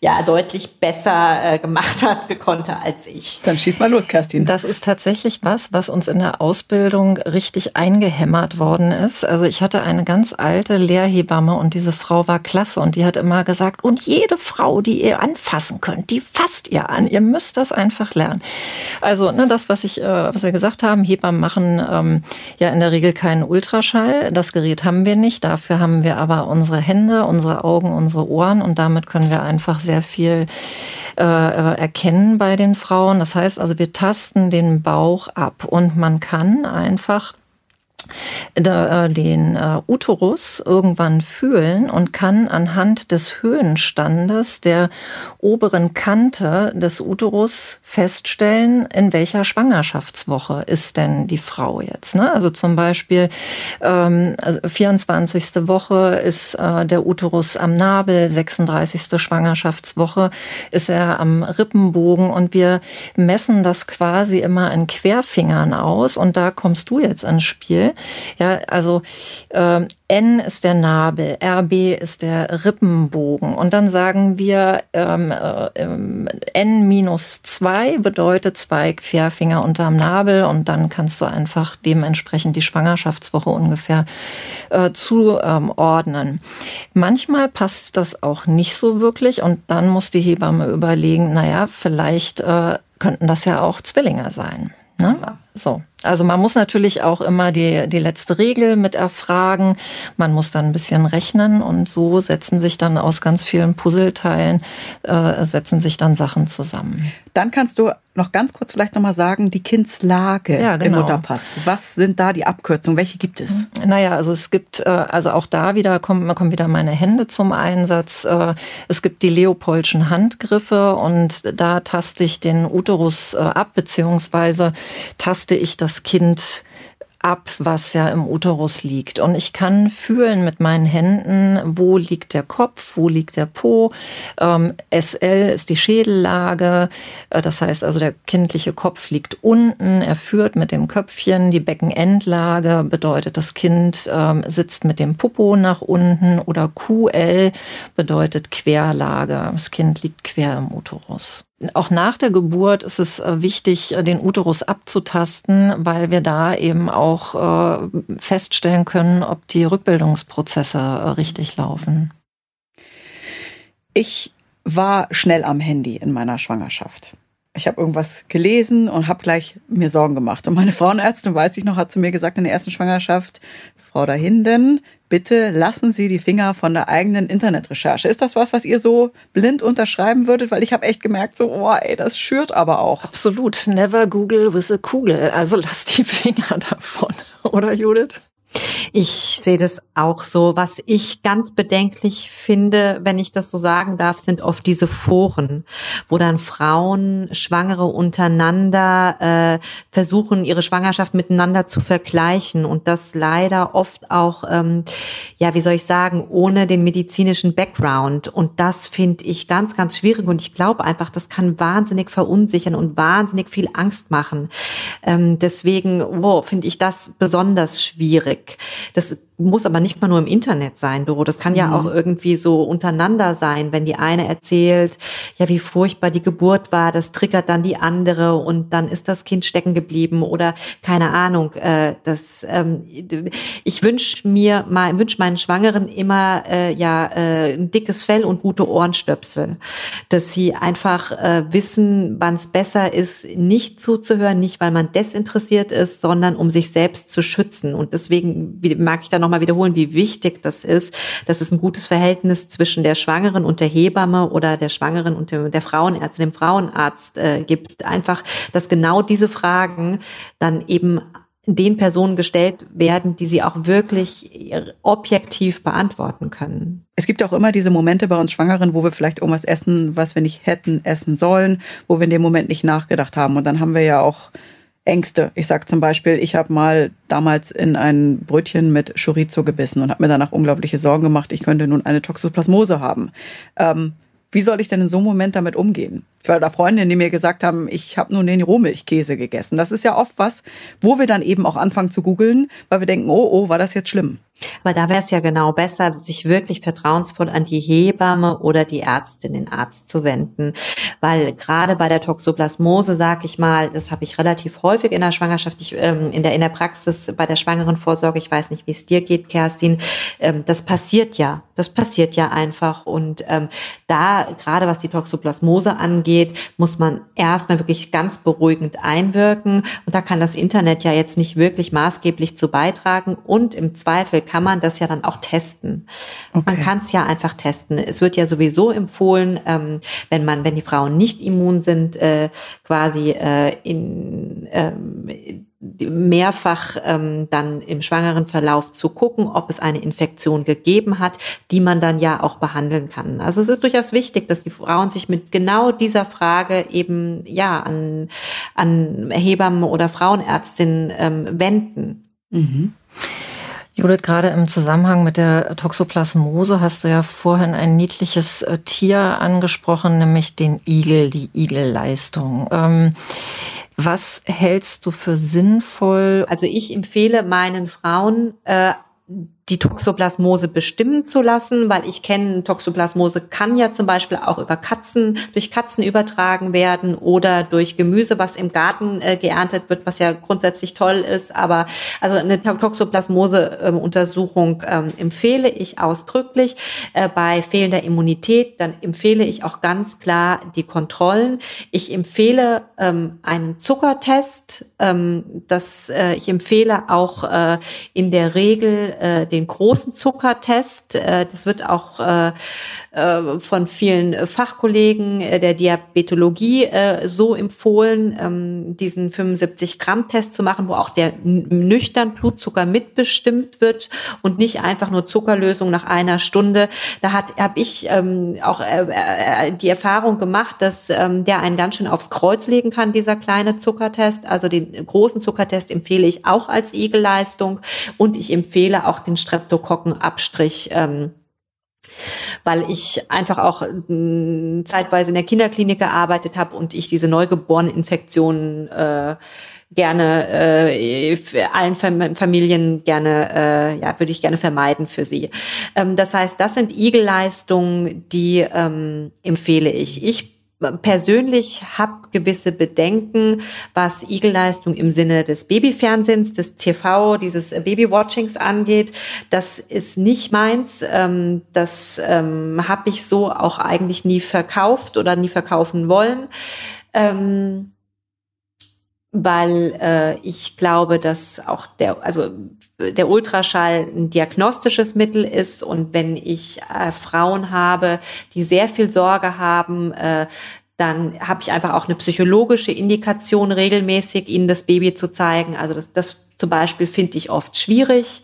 ja, deutlich besser äh, gemacht hat, konnte als ich. Dann schieß mal los, Kerstin. Das ist tatsächlich was, was uns in der Ausbildung richtig eingehämmert worden ist. Also ich hatte eine ganz alte Lehrhebamme und diese Frau war klasse und die hat immer gesagt, und jede Frau, die ihr anfassen könnt, die fasst ihr an. Ihr müsst das einfach lernen. Also ne, das, was ich, äh, was wir gesagt haben, Hebammen machen ähm, ja in der Regel keinen Ultraschall. Das Gerät haben wir nicht. Dafür haben wir aber unsere Hände, unsere Augen, unsere Ohren und damit können wir einfach sehr viel äh, erkennen bei den Frauen. Das heißt also, wir tasten den Bauch ab und man kann einfach den äh, Uterus irgendwann fühlen und kann anhand des Höhenstandes der oberen Kante des Uterus feststellen, in welcher Schwangerschaftswoche ist denn die Frau jetzt. Ne? Also zum Beispiel ähm, also 24. Woche ist äh, der Uterus am Nabel, 36. Schwangerschaftswoche ist er am Rippenbogen und wir messen das quasi immer in Querfingern aus und da kommst du jetzt ins Spiel. Ja, also ähm, N ist der Nabel, RB ist der Rippenbogen. Und dann sagen wir, ähm, äh, N minus zwei bedeutet zwei Querfinger unterm Nabel und dann kannst du einfach dementsprechend die Schwangerschaftswoche ungefähr äh, zuordnen. Ähm, Manchmal passt das auch nicht so wirklich und dann muss die Hebamme überlegen, naja, vielleicht äh, könnten das ja auch Zwillinge sein. Ne? So. Also man muss natürlich auch immer die, die letzte Regel mit erfragen. Man muss dann ein bisschen rechnen und so setzen sich dann aus ganz vielen Puzzleteilen, äh, setzen sich dann Sachen zusammen. Dann kannst du noch ganz kurz vielleicht nochmal sagen, die Kindslage ja, genau. im Mutterpass. Was sind da die Abkürzungen? Welche gibt es? Naja, also es gibt, äh, also auch da wieder kommen, kommen wieder meine Hände zum Einsatz. Äh, es gibt die Leopoldschen Handgriffe und da taste ich den Uterus äh, ab, beziehungsweise taste ich das das Kind ab, was ja im Uterus liegt. Und ich kann fühlen mit meinen Händen, wo liegt der Kopf, wo liegt der Po. Ähm, SL ist die Schädellage. Äh, das heißt also, der kindliche Kopf liegt unten. Er führt mit dem Köpfchen. Die Beckenendlage bedeutet, das Kind ähm, sitzt mit dem Popo nach unten. Oder QL bedeutet Querlage. Das Kind liegt quer im Uterus. Auch nach der Geburt ist es äh, wichtig, äh, den Uterus abzutasten, weil wir da eben auch äh, feststellen können, ob die Rückbildungsprozesse richtig laufen. Ich war schnell am Handy in meiner Schwangerschaft. Ich habe irgendwas gelesen und habe gleich mir Sorgen gemacht. Und meine Frauenärztin, weiß ich noch, hat zu mir gesagt in der ersten Schwangerschaft, Frau Dahinden, bitte lassen Sie die Finger von der eigenen Internetrecherche. Ist das was, was ihr so blind unterschreiben würdet? Weil ich habe echt gemerkt, so, oh, ey, das schürt aber auch. Absolut. Never Google with a Kugel. Also lass die Finger davon, oder Judith? Ich sehe das auch so. Was ich ganz bedenklich finde, wenn ich das so sagen darf, sind oft diese Foren, wo dann Frauen, Schwangere untereinander äh, versuchen, ihre Schwangerschaft miteinander zu vergleichen und das leider oft auch, ähm, ja, wie soll ich sagen, ohne den medizinischen Background. Und das finde ich ganz, ganz schwierig und ich glaube einfach, das kann wahnsinnig verunsichern und wahnsinnig viel Angst machen. Ähm, deswegen, wow, finde ich das besonders schwierig. Das muss aber nicht mal nur im Internet sein, Doro. Das kann ja mhm. auch irgendwie so untereinander sein, wenn die eine erzählt, ja, wie furchtbar die Geburt war, das triggert dann die andere und dann ist das Kind stecken geblieben oder keine Ahnung. Äh, das, ähm, ich wünsche mir mal, wünsche meinen Schwangeren immer äh, ja äh, ein dickes Fell und gute Ohrenstöpsel, dass sie einfach äh, wissen, wann es besser ist, nicht zuzuhören, nicht weil man desinteressiert ist, sondern um sich selbst zu schützen. Und deswegen mag ich da noch nochmal wiederholen, wie wichtig das ist, dass es ein gutes Verhältnis zwischen der Schwangeren und der Hebamme oder der Schwangeren und der Frauenärztin, dem Frauenarzt äh, gibt. Einfach, dass genau diese Fragen dann eben den Personen gestellt werden, die sie auch wirklich objektiv beantworten können. Es gibt auch immer diese Momente bei uns Schwangeren, wo wir vielleicht irgendwas essen, was wir nicht hätten essen sollen, wo wir in dem Moment nicht nachgedacht haben. Und dann haben wir ja auch Ängste. Ich sage zum Beispiel, ich habe mal damals in ein Brötchen mit Chorizo gebissen und habe mir danach unglaubliche Sorgen gemacht, ich könnte nun eine Toxoplasmose haben. Ähm, wie soll ich denn in so einem Moment damit umgehen? Ich war da Freundinnen, die mir gesagt haben, ich habe nur den Rohmilchkäse gegessen. Das ist ja oft was, wo wir dann eben auch anfangen zu googeln, weil wir denken, oh, oh, war das jetzt schlimm? Aber da wäre es ja genau besser, sich wirklich vertrauensvoll an die Hebamme oder die Ärztin, den Arzt zu wenden. Weil gerade bei der Toxoplasmose, sag ich mal, das habe ich relativ häufig in der Schwangerschaft, ich, ähm, in, der, in der Praxis bei der schwangeren Vorsorge, ich weiß nicht, wie es dir geht, Kerstin, ähm, das passiert ja. Das passiert ja einfach. Und ähm, da, gerade was die Toxoplasmose angeht, muss man erstmal wirklich ganz beruhigend einwirken. Und da kann das Internet ja jetzt nicht wirklich maßgeblich zu beitragen. Und im Zweifel kann man das ja dann auch testen. Okay. Man kann es ja einfach testen. Es wird ja sowieso empfohlen, ähm, wenn man, wenn die Frauen nicht immun sind, äh, quasi äh, in ähm, mehrfach ähm, dann im schwangeren Verlauf zu gucken, ob es eine Infektion gegeben hat, die man dann ja auch behandeln kann. Also es ist durchaus wichtig, dass die Frauen sich mit genau dieser Frage eben ja an, an Hebammen oder Frauenärztinnen ähm, wenden. Mhm. Judith, gerade im Zusammenhang mit der Toxoplasmose hast du ja vorhin ein niedliches äh, Tier angesprochen, nämlich den Igel, die Igelleistung. Ähm, was hältst du für sinnvoll? Also ich empfehle meinen Frauen, äh, die Toxoplasmose bestimmen zu lassen, weil ich kenne, Toxoplasmose kann ja zum Beispiel auch über Katzen, durch Katzen übertragen werden oder durch Gemüse, was im Garten äh, geerntet wird, was ja grundsätzlich toll ist. Aber also eine Toxoplasmose-Untersuchung ähm, empfehle ich ausdrücklich. Äh, bei fehlender Immunität, dann empfehle ich auch ganz klar die Kontrollen. Ich empfehle ähm, einen Zuckertest. Ähm, das, äh, ich empfehle auch äh, in der Regel äh, den großen Zuckertest. Äh, das wird auch äh, äh, von vielen Fachkollegen der Diabetologie so empfohlen, ähm, diesen 75 Gramm Test zu machen, wo auch der nüchtern Blutzucker mitbestimmt wird und nicht einfach nur Zuckerlösung nach einer Stunde. Da habe ich ähm, auch die Erfahrung gemacht, dass ähm, der einen ganz schön aufs Kreuz legen kann, dieser kleine Zuckertest. Also den großen Zuckertest empfehle ich auch als Igelleistung und ich empfehle auch den Streptokokkenabstrich. Ähm, weil ich einfach auch äh, zeitweise in der Kinderklinik gearbeitet habe und ich diese Neugeboreneninfektionen äh, gerne äh, allen Fam Familien gerne, äh, ja, würde ich gerne vermeiden für sie. Ähm, das heißt, das sind Igelleistungen, die ähm, empfehle ich. Ich persönlich habe gewisse Bedenken, was Igelleistung im Sinne des Babyfernsehens, des TV, dieses Babywatchings angeht. Das ist nicht meins. Ähm, das ähm, habe ich so auch eigentlich nie verkauft oder nie verkaufen wollen. Ähm, weil äh, ich glaube, dass auch der, also der Ultraschall ein diagnostisches Mittel ist und wenn ich äh, Frauen habe, die sehr viel Sorge haben, äh, dann habe ich einfach auch eine psychologische Indikation, regelmäßig ihnen das Baby zu zeigen. Also das, das zum Beispiel finde ich oft schwierig.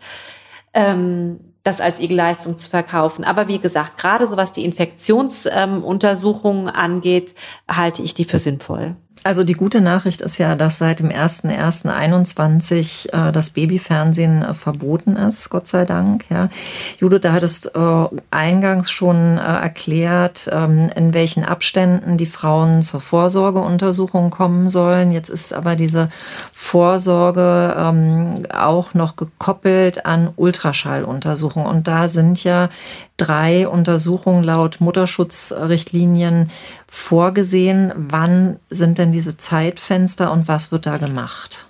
Ähm, das als Igelleistung zu verkaufen. Aber wie gesagt, gerade so was die Infektionsuntersuchungen ähm, angeht, halte ich die für sinnvoll. Also die gute Nachricht ist ja, dass seit dem 01.01.21 äh, das Babyfernsehen äh, verboten ist, Gott sei Dank. Ja. Judo, da hattest äh, eingangs schon erklärt, ähm, in welchen Abständen die Frauen zur Vorsorgeuntersuchung kommen sollen. Jetzt ist aber diese Vorsorge ähm, auch noch gekoppelt an Ultraschalluntersuchungen. Und da sind ja drei Untersuchungen laut Mutterschutzrichtlinien vorgesehen. Wann sind denn diese Zeitfenster und was wird da gemacht?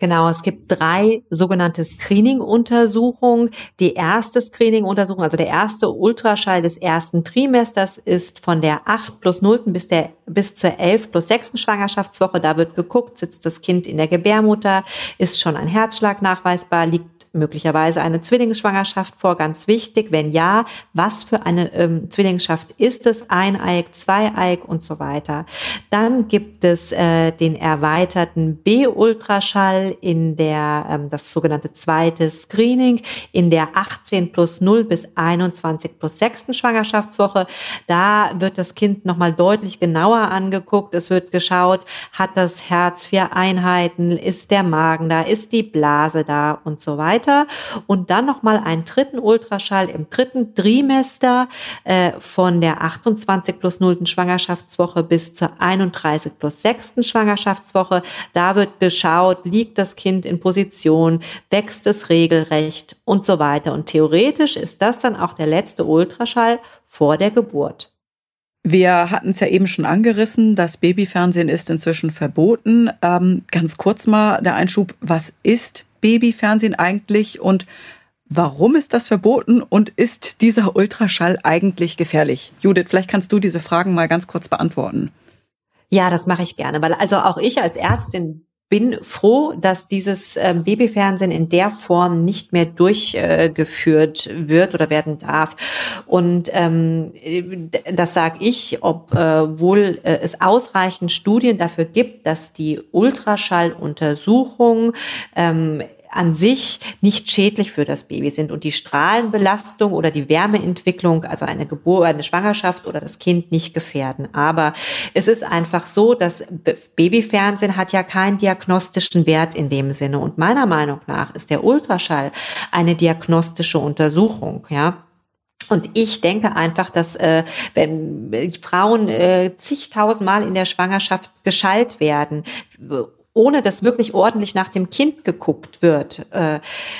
Genau, es gibt drei sogenannte Screening-Untersuchungen. Die erste Screening-Untersuchung, also der erste Ultraschall des ersten Trimesters ist von der 8 plus 0. bis, der, bis zur 11 plus 6. Schwangerschaftswoche. Da wird geguckt, sitzt das Kind in der Gebärmutter, ist schon ein Herzschlag nachweisbar, liegt möglicherweise eine Zwillingsschwangerschaft vor? Ganz wichtig. Wenn ja, was für eine ähm, Zwillingsschaft ist es? Eineig, zweieig und so weiter. Dann gibt es äh, den erweiterten B-Ultraschall in der, ähm, das sogenannte zweite Screening in der 18 plus 0 bis 21 plus 6. Schwangerschaftswoche. Da wird das Kind nochmal deutlich genauer angeguckt. Es wird geschaut, hat das Herz vier Einheiten, ist der Magen da, ist die Blase da und so weiter weiter und dann nochmal einen dritten Ultraschall im dritten Trimester äh, von der 28 plus 0. Schwangerschaftswoche bis zur 31 plus 6. Schwangerschaftswoche. Da wird geschaut, liegt das Kind in Position, wächst es regelrecht und so weiter. Und theoretisch ist das dann auch der letzte Ultraschall vor der Geburt. Wir hatten es ja eben schon angerissen, das Babyfernsehen ist inzwischen verboten. Ähm, ganz kurz mal der Einschub, was ist Babyfernsehen eigentlich und warum ist das verboten und ist dieser Ultraschall eigentlich gefährlich? Judith, vielleicht kannst du diese Fragen mal ganz kurz beantworten. Ja, das mache ich gerne, weil also auch ich als Ärztin bin froh, dass dieses äh, Babyfernsehen in der Form nicht mehr durchgeführt äh, wird oder werden darf. Und ähm, das sage ich, obwohl äh, es ausreichend Studien dafür gibt, dass die Ultraschalluntersuchung ähm, an sich nicht schädlich für das Baby sind und die Strahlenbelastung oder die Wärmeentwicklung, also eine Geburt, eine Schwangerschaft oder das Kind nicht gefährden. Aber es ist einfach so, dass Babyfernsehen hat ja keinen diagnostischen Wert in dem Sinne. Und meiner Meinung nach ist der Ultraschall eine diagnostische Untersuchung, ja. Und ich denke einfach, dass äh, wenn Frauen äh, zigtausendmal in der Schwangerschaft geschallt werden, ohne dass wirklich ordentlich nach dem Kind geguckt wird. Äh,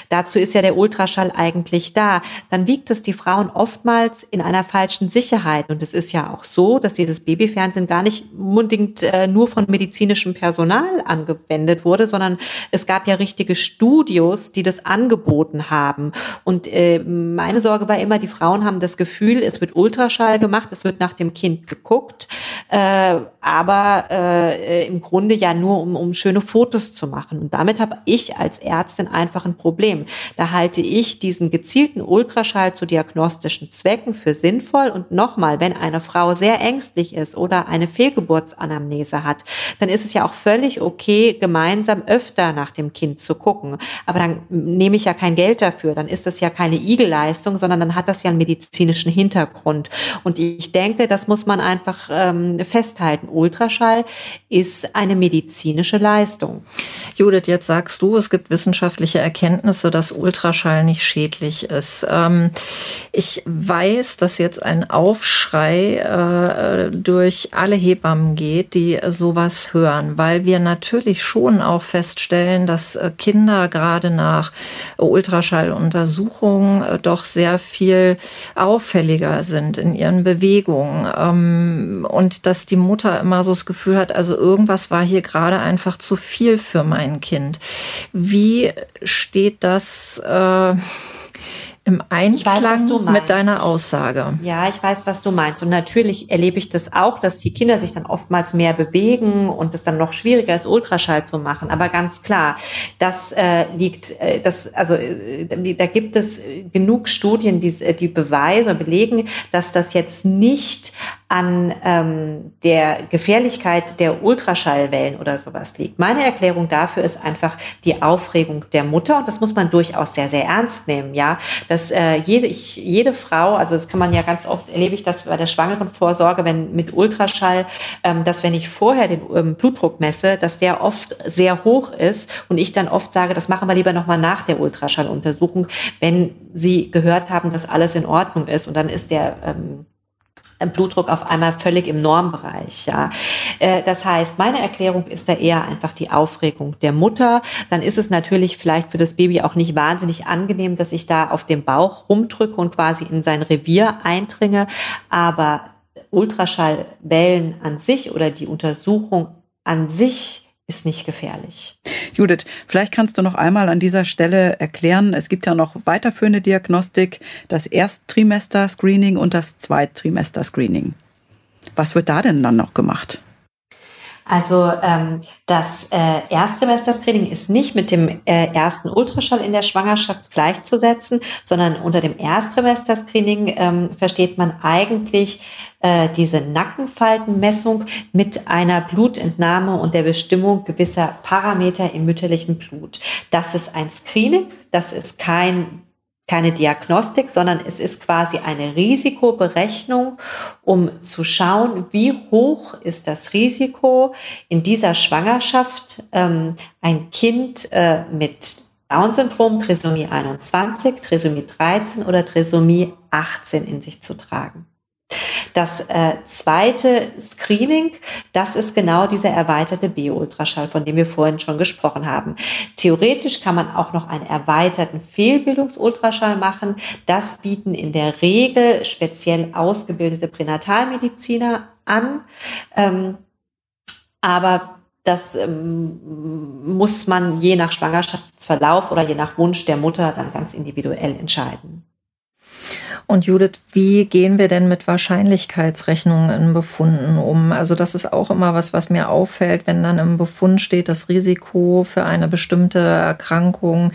dazu ist ja der Ultraschall eigentlich da. Dann wiegt es die Frauen oftmals in einer falschen Sicherheit. Und es ist ja auch so, dass dieses Babyfernsehen gar nicht unbedingt äh, nur von medizinischem Personal angewendet wurde, sondern es gab ja richtige Studios, die das angeboten haben. Und äh, meine Sorge war immer, die Frauen haben das Gefühl, es wird Ultraschall gemacht, es wird nach dem Kind geguckt, äh, aber äh, im Grunde ja nur um, um schöne Fotos zu machen. Und damit habe ich als Ärztin einfach ein Problem. Da halte ich diesen gezielten Ultraschall zu diagnostischen Zwecken für sinnvoll. Und nochmal, wenn eine Frau sehr ängstlich ist oder eine Fehlgeburtsanamnese hat, dann ist es ja auch völlig okay, gemeinsam öfter nach dem Kind zu gucken. Aber dann nehme ich ja kein Geld dafür. Dann ist das ja keine Igelleistung, sondern dann hat das ja einen medizinischen Hintergrund. Und ich denke, das muss man einfach ähm, festhalten. Ultraschall ist eine medizinische Leistung. Leistung. Judith, jetzt sagst du, es gibt wissenschaftliche Erkenntnisse, dass Ultraschall nicht schädlich ist. Ähm, ich weiß, dass jetzt ein Aufschrei äh, durch alle Hebammen geht, die sowas hören, weil wir natürlich schon auch feststellen, dass äh, Kinder gerade nach Ultraschalluntersuchungen äh, doch sehr viel auffälliger sind in ihren Bewegungen ähm, und dass die Mutter immer so das Gefühl hat, also irgendwas war hier gerade einfach zu viel für mein Kind. Wie steht das? Äh, im Einklang weiß, mit deiner Aussage. Ja, ich weiß, was du meinst. Und natürlich erlebe ich das auch, dass die Kinder sich dann oftmals mehr bewegen und es dann noch schwieriger ist, Ultraschall zu machen. Aber ganz klar, das äh, liegt, äh, das, also äh, da gibt es genug Studien, die, die beweisen und belegen, dass das jetzt nicht an ähm, der Gefährlichkeit der Ultraschallwellen oder sowas liegt. Meine Erklärung dafür ist einfach die Aufregung der Mutter und das muss man durchaus sehr, sehr ernst nehmen, ja. Dass äh, jede, ich, jede Frau, also das kann man ja ganz oft, erlebe ich das bei der Schwangerenvorsorge, wenn mit Ultraschall, ähm, dass wenn ich vorher den ähm, Blutdruck messe, dass der oft sehr hoch ist und ich dann oft sage, das machen wir lieber nochmal nach der Ultraschalluntersuchung, wenn sie gehört haben, dass alles in Ordnung ist und dann ist der ähm, Blutdruck auf einmal völlig im Normbereich. Ja, äh, das heißt, meine Erklärung ist da eher einfach die Aufregung der Mutter. Dann ist es natürlich vielleicht für das Baby auch nicht wahnsinnig angenehm, dass ich da auf dem Bauch rumdrücke und quasi in sein Revier eindringe. Aber Ultraschallwellen an sich oder die Untersuchung an sich ist nicht gefährlich. Judith, vielleicht kannst du noch einmal an dieser Stelle erklären, es gibt ja noch weiterführende Diagnostik, das Ersttrimester-Screening und das Zweittrimester-Screening. Was wird da denn dann noch gemacht? Also ähm, das äh, Erstsemester-Screening ist nicht mit dem äh, ersten Ultraschall in der Schwangerschaft gleichzusetzen, sondern unter dem Erstsemester-Screening ähm, versteht man eigentlich äh, diese Nackenfaltenmessung mit einer Blutentnahme und der Bestimmung gewisser Parameter im mütterlichen Blut. Das ist ein Screening, das ist kein keine Diagnostik, sondern es ist quasi eine Risikoberechnung, um zu schauen, wie hoch ist das Risiko in dieser Schwangerschaft, ähm, ein Kind äh, mit Down-Syndrom, Trisomie 21, Trisomie 13 oder Trisomie 18 in sich zu tragen. Das äh, zweite Screening, das ist genau dieser erweiterte B-Ultraschall, von dem wir vorhin schon gesprochen haben. Theoretisch kann man auch noch einen erweiterten Fehlbildungsultraschall machen. Das bieten in der Regel speziell ausgebildete Pränatalmediziner an. Ähm, aber das ähm, muss man je nach Schwangerschaftsverlauf oder je nach Wunsch der Mutter dann ganz individuell entscheiden. Und Judith, wie gehen wir denn mit Wahrscheinlichkeitsrechnungen in Befunden um? Also das ist auch immer was, was mir auffällt, wenn dann im Befund steht, das Risiko für eine bestimmte Erkrankung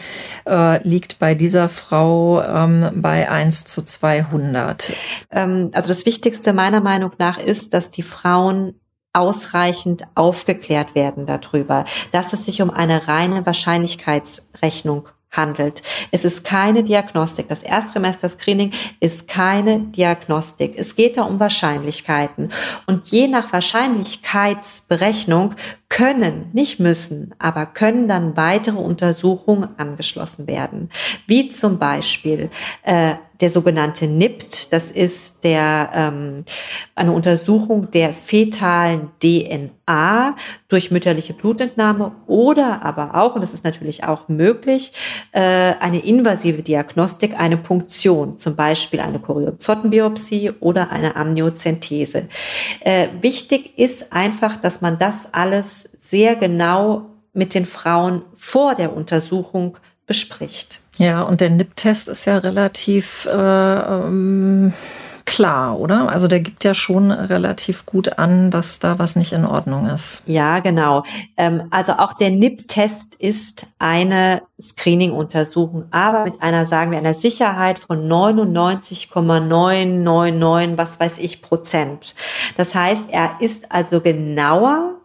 äh, liegt bei dieser Frau ähm, bei 1 zu 200. Ähm, also das Wichtigste meiner Meinung nach ist, dass die Frauen ausreichend aufgeklärt werden darüber, dass es sich um eine reine Wahrscheinlichkeitsrechnung handelt. Es ist keine Diagnostik. Das Erstsemester-Screening ist keine Diagnostik. Es geht da um Wahrscheinlichkeiten. Und je nach Wahrscheinlichkeitsberechnung können, nicht müssen, aber können dann weitere Untersuchungen angeschlossen werden. Wie zum Beispiel äh, der sogenannte NIPT, das ist der, ähm, eine Untersuchung der fetalen DNA durch mütterliche Blutentnahme oder aber auch, und das ist natürlich auch möglich, äh, eine invasive Diagnostik, eine Punktion, zum Beispiel eine Choriozotenbiopsie oder eine Amniozentese. Äh, wichtig ist einfach, dass man das alles sehr genau mit den Frauen vor der Untersuchung bespricht. Ja, und der NIP-Test ist ja relativ äh, ähm, klar, oder? Also der gibt ja schon relativ gut an, dass da was nicht in Ordnung ist. Ja, genau. Ähm, also auch der NIP-Test ist eine Screening-Untersuchung, aber mit einer, sagen wir, einer Sicherheit von 99,999, was weiß ich, Prozent. Das heißt, er ist also genauer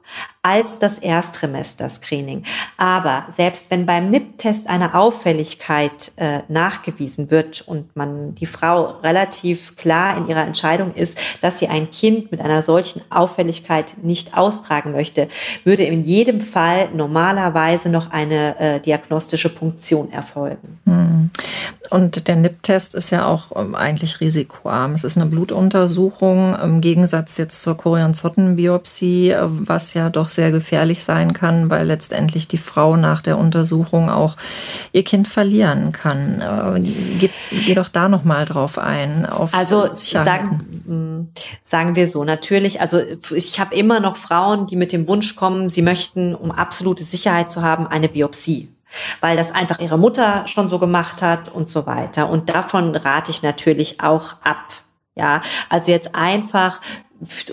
als das Ersttrimester-Screening. Aber selbst wenn beim NIP-Test eine Auffälligkeit äh, nachgewiesen wird und man die Frau relativ klar in ihrer Entscheidung ist, dass sie ein Kind mit einer solchen Auffälligkeit nicht austragen möchte, würde in jedem Fall normalerweise noch eine äh, diagnostische Punktion erfolgen. Hm. Und der NIP-Test ist ja auch ähm, eigentlich risikoarm. Es ist eine Blutuntersuchung im Gegensatz jetzt zur Chorionzottenbiopsie, äh, was ja doch sehr gefährlich sein kann, weil letztendlich die Frau nach der Untersuchung auch ihr Kind verlieren kann. Äh, geh, geh doch da noch mal drauf ein. Auf also sagen, hm, sagen wir so natürlich. Also ich habe immer noch Frauen, die mit dem Wunsch kommen, sie möchten, um absolute Sicherheit zu haben, eine Biopsie weil das einfach ihre Mutter schon so gemacht hat und so weiter. Und davon rate ich natürlich auch ab. Ja, also jetzt einfach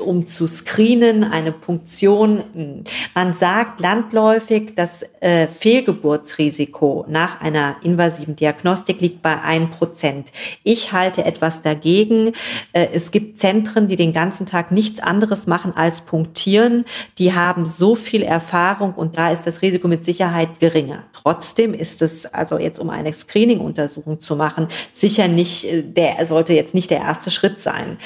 um zu screenen, eine Punktion. Man sagt landläufig, das äh, Fehlgeburtsrisiko nach einer invasiven Diagnostik liegt bei ein Prozent. Ich halte etwas dagegen. Äh, es gibt Zentren, die den ganzen Tag nichts anderes machen als punktieren. Die haben so viel Erfahrung und da ist das Risiko mit Sicherheit geringer. Trotzdem ist es, also jetzt um eine Screening-Untersuchung zu machen, sicher nicht, äh, der sollte jetzt nicht der erste Schritt sein.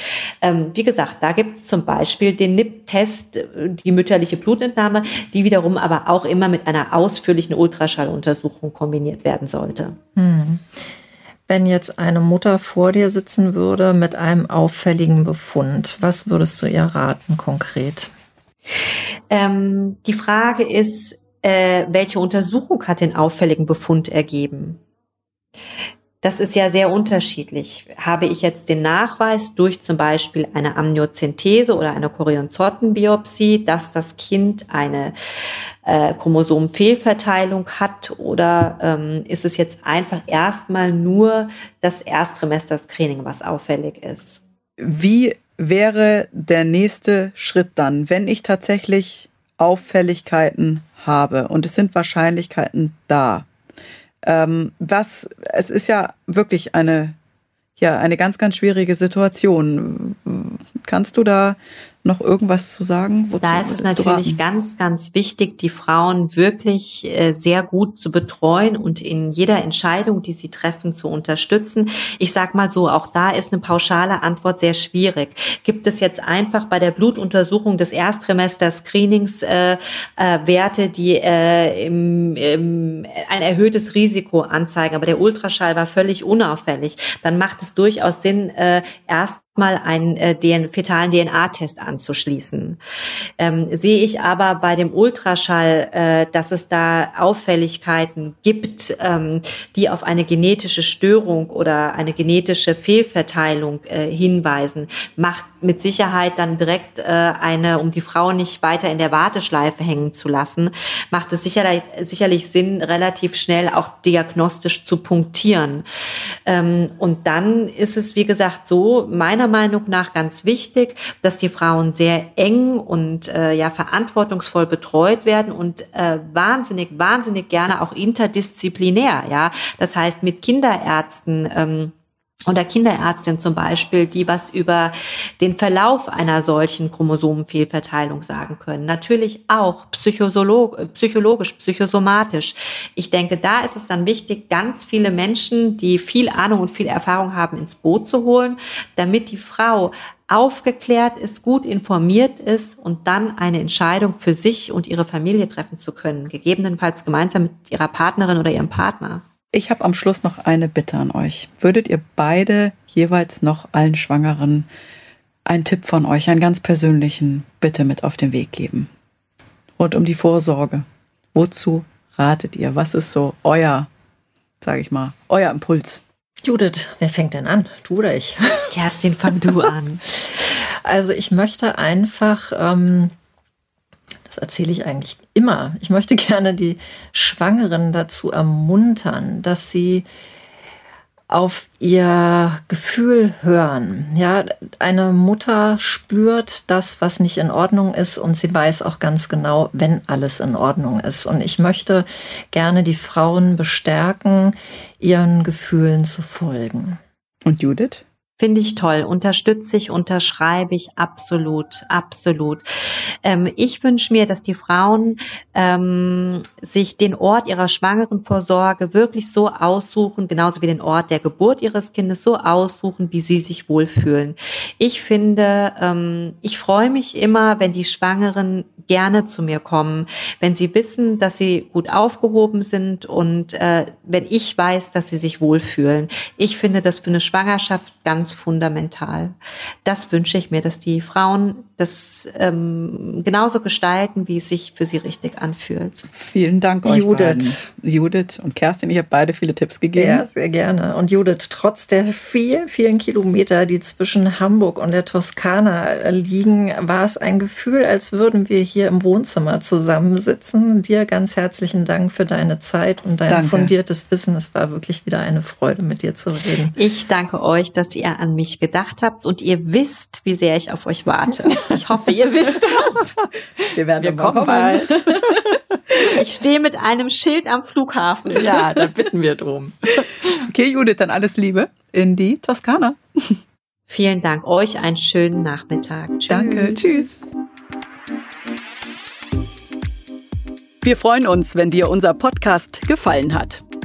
Ähm, wie gesagt, da gibt gibt zum Beispiel den NIP-Test, die mütterliche Blutentnahme, die wiederum aber auch immer mit einer ausführlichen Ultraschalluntersuchung kombiniert werden sollte. Hm. Wenn jetzt eine Mutter vor dir sitzen würde mit einem auffälligen Befund, was würdest du ihr raten konkret? Ähm, die Frage ist, äh, welche Untersuchung hat den auffälligen Befund ergeben? Das ist ja sehr unterschiedlich. Habe ich jetzt den Nachweis durch zum Beispiel eine Amniozentese oder eine Chorionzottenbiopsie, dass das Kind eine äh, Chromosomenfehlverteilung hat oder ähm, ist es jetzt einfach erstmal nur das Erstsemester-Screening, was auffällig ist? Wie wäre der nächste Schritt dann, wenn ich tatsächlich Auffälligkeiten habe und es sind Wahrscheinlichkeiten da? Ähm, was, es ist ja wirklich eine, ja, eine ganz, ganz schwierige Situation. Kannst du da noch irgendwas zu sagen? Wozu da ist es natürlich ganz, ganz wichtig, die Frauen wirklich äh, sehr gut zu betreuen und in jeder Entscheidung, die sie treffen, zu unterstützen. Ich sag mal so, auch da ist eine pauschale Antwort sehr schwierig. Gibt es jetzt einfach bei der Blutuntersuchung des Erstsemester-Screenings äh, äh, Werte, die äh, im, im, ein erhöhtes Risiko anzeigen, aber der Ultraschall war völlig unauffällig, dann macht es durchaus Sinn, äh, erst mal einen äh, den fetalen DNA-Test anzuschließen. Ähm, sehe ich aber bei dem Ultraschall, äh, dass es da Auffälligkeiten gibt, ähm, die auf eine genetische Störung oder eine genetische Fehlverteilung äh, hinweisen, macht mit Sicherheit dann direkt äh, eine, um die Frau nicht weiter in der Warteschleife hängen zu lassen, macht es sicherlich, sicherlich Sinn, relativ schnell auch diagnostisch zu punktieren. Ähm, und dann ist es, wie gesagt, so, meiner Meinung nach ganz wichtig, dass die Frauen sehr eng und äh, ja verantwortungsvoll betreut werden und äh, wahnsinnig, wahnsinnig gerne auch interdisziplinär, ja. Das heißt mit Kinderärzten ähm, oder Kinderärztin zum Beispiel, die was über den Verlauf einer solchen Chromosomenfehlverteilung sagen können. Natürlich auch psychologisch, psychosomatisch. Ich denke, da ist es dann wichtig, ganz viele Menschen, die viel Ahnung und viel Erfahrung haben, ins Boot zu holen, damit die Frau aufgeklärt ist, gut informiert ist und dann eine Entscheidung für sich und ihre Familie treffen zu können, gegebenenfalls gemeinsam mit ihrer Partnerin oder ihrem Partner. Ich habe am Schluss noch eine Bitte an euch. Würdet ihr beide jeweils noch allen Schwangeren einen Tipp von euch, einen ganz persönlichen, bitte mit auf den Weg geben? Und um die Vorsorge. Wozu ratet ihr? Was ist so euer, sage ich mal, euer Impuls? Judith, wer fängt denn an? Du oder ich? Kerstin, fang du an. Also ich möchte einfach ähm, das erzähle ich eigentlich immer. Ich möchte gerne die Schwangeren dazu ermuntern, dass sie auf ihr Gefühl hören. Ja, eine Mutter spürt das, was nicht in Ordnung ist und sie weiß auch ganz genau, wenn alles in Ordnung ist. Und ich möchte gerne die Frauen bestärken, ihren Gefühlen zu folgen. Und Judith? Finde ich toll, unterstütze ich, unterschreibe ich absolut, absolut. Ähm, ich wünsche mir, dass die Frauen ähm, sich den Ort ihrer schwangeren Vorsorge wirklich so aussuchen, genauso wie den Ort der Geburt ihres Kindes so aussuchen, wie sie sich wohlfühlen. Ich finde, ähm, ich freue mich immer, wenn die Schwangeren gerne zu mir kommen, wenn sie wissen, dass sie gut aufgehoben sind und äh, wenn ich weiß, dass sie sich wohlfühlen. Ich finde das für eine Schwangerschaft ganz ganz fundamental. Das wünsche ich mir, dass die Frauen das ähm, genauso gestalten, wie es sich für sie richtig anfühlt. Vielen Dank euch Judith. Beiden. Judith und Kerstin, ich habe beide viele Tipps gegeben. Ja, sehr gerne. Und Judith, trotz der vielen, vielen Kilometer, die zwischen Hamburg und der Toskana liegen, war es ein Gefühl, als würden wir hier im Wohnzimmer zusammensitzen. Dir ganz herzlichen Dank für deine Zeit und dein Danke. fundiertes Wissen. Es war wirklich wieder eine Freude, mit dir zu reden. Ich danke euch, dass ihr an mich gedacht habt und ihr wisst, wie sehr ich auf euch warte. Ich hoffe, ihr wisst das. Wir werden wir kommen bald. Ich stehe mit einem Schild am Flughafen. Ja, da bitten wir drum. Okay, Judith, dann alles Liebe in die Toskana. Vielen Dank euch, einen schönen Nachmittag. Tschüss. Danke, tschüss. Wir freuen uns, wenn dir unser Podcast gefallen hat.